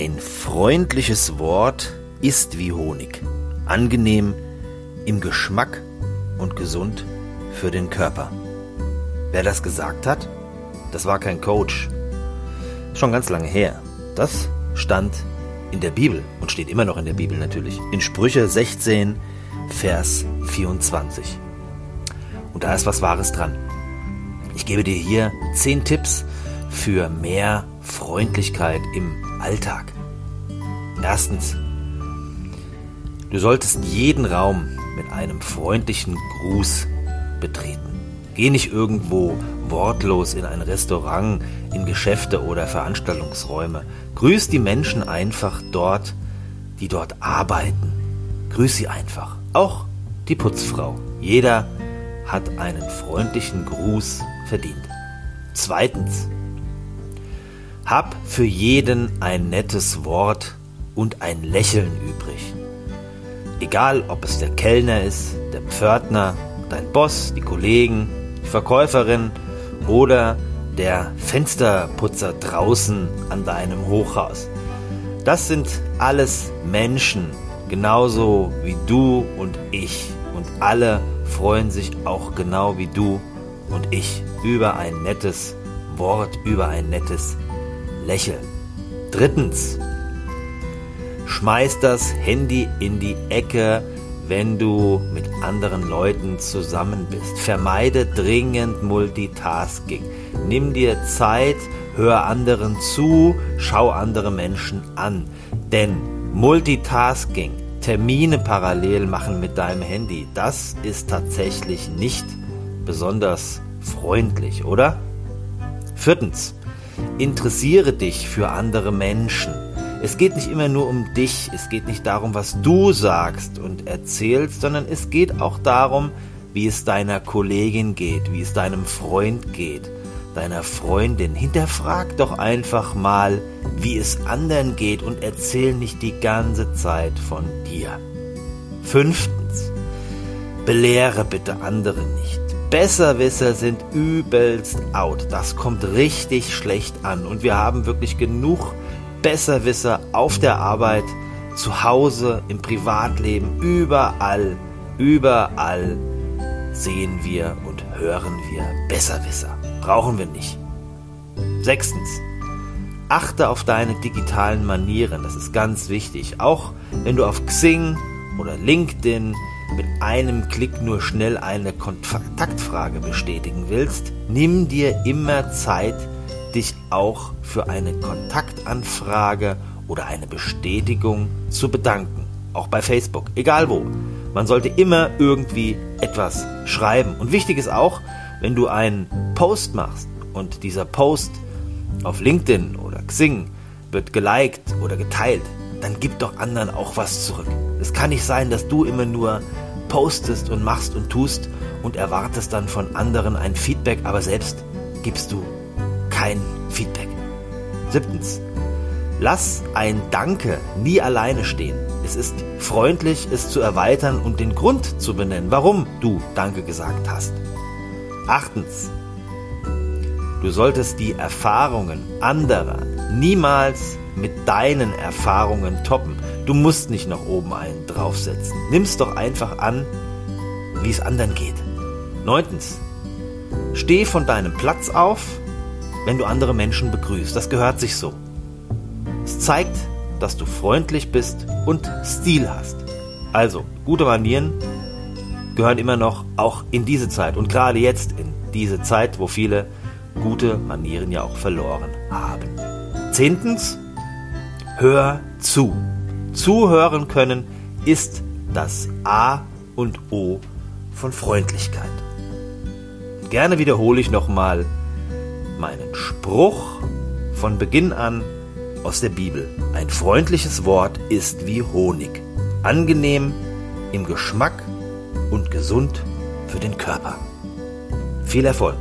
Ein freundliches Wort ist wie Honig, angenehm im Geschmack und gesund für den Körper. Wer das gesagt hat, das war kein Coach. Schon ganz lange her. Das stand in der Bibel und steht immer noch in der Bibel natürlich. In Sprüche 16, Vers 24. Und da ist was Wahres dran. Ich gebe dir hier 10 Tipps für mehr Freundlichkeit im Alltag. Erstens, du solltest jeden Raum mit einem freundlichen Gruß betreten. Geh nicht irgendwo wortlos in ein Restaurant, in Geschäfte oder Veranstaltungsräume. Grüß die Menschen einfach dort, die dort arbeiten. Grüß sie einfach. Auch die Putzfrau. Jeder hat einen freundlichen Gruß verdient. Zweitens. Hab für jeden ein nettes Wort und ein Lächeln übrig. Egal, ob es der Kellner ist, der Pförtner, dein Boss, die Kollegen, die Verkäuferin oder der Fensterputzer draußen an deinem Hochhaus. Das sind alles Menschen, genauso wie du und ich. Und alle freuen sich auch genau wie du und ich über ein nettes Wort, über ein nettes Lächeln. Drittens, schmeiß das Handy in die Ecke, wenn du mit anderen Leuten zusammen bist. Vermeide dringend Multitasking. Nimm dir Zeit, hör anderen zu, schau andere Menschen an. Denn Multitasking, Termine parallel machen mit deinem Handy, das ist tatsächlich nicht besonders freundlich, oder? Viertens, interessiere dich für andere Menschen. Es geht nicht immer nur um dich, es geht nicht darum, was du sagst und erzählst, sondern es geht auch darum, wie es deiner Kollegin geht, wie es deinem Freund geht, deiner Freundin. Hinterfrag doch einfach mal, wie es anderen geht und erzähl nicht die ganze Zeit von dir. Fünftens, belehre bitte andere nicht. Besserwisser sind übelst out. Das kommt richtig schlecht an und wir haben wirklich genug Besserwisser auf der Arbeit, zu Hause, im Privatleben, überall, überall sehen wir und hören wir Besserwisser. Brauchen wir nicht. Sechstens. Achte auf deine digitalen Manieren. Das ist ganz wichtig. Auch wenn du auf Xing oder LinkedIn mit einem Klick nur schnell eine Kontaktfrage bestätigen willst, nimm dir immer Zeit, dich auch für eine Kontaktanfrage oder eine Bestätigung zu bedanken. Auch bei Facebook, egal wo. Man sollte immer irgendwie etwas schreiben. Und wichtig ist auch, wenn du einen Post machst und dieser Post auf LinkedIn oder Xing wird geliked oder geteilt, dann gib doch anderen auch was zurück. Es kann nicht sein, dass du immer nur postest und machst und tust und erwartest dann von anderen ein Feedback, aber selbst gibst du kein Feedback. Siebtens. Lass ein Danke nie alleine stehen. Es ist freundlich, es zu erweitern und den Grund zu benennen, warum du Danke gesagt hast. Achtens. Du solltest die Erfahrungen anderer niemals mit deinen Erfahrungen toppen. Du musst nicht nach oben einen draufsetzen. Nimm's doch einfach an, wie es anderen geht. Neuntens. Steh von deinem Platz auf wenn du andere Menschen begrüßt. Das gehört sich so. Es zeigt, dass du freundlich bist und Stil hast. Also, gute Manieren gehören immer noch auch in diese Zeit und gerade jetzt in diese Zeit, wo viele gute Manieren ja auch verloren haben. Zehntens, hör zu. Zuhören können ist das A und O von Freundlichkeit. Gerne wiederhole ich nochmal meinen Spruch von Beginn an aus der Bibel. Ein freundliches Wort ist wie Honig, angenehm im Geschmack und gesund für den Körper. Viel Erfolg!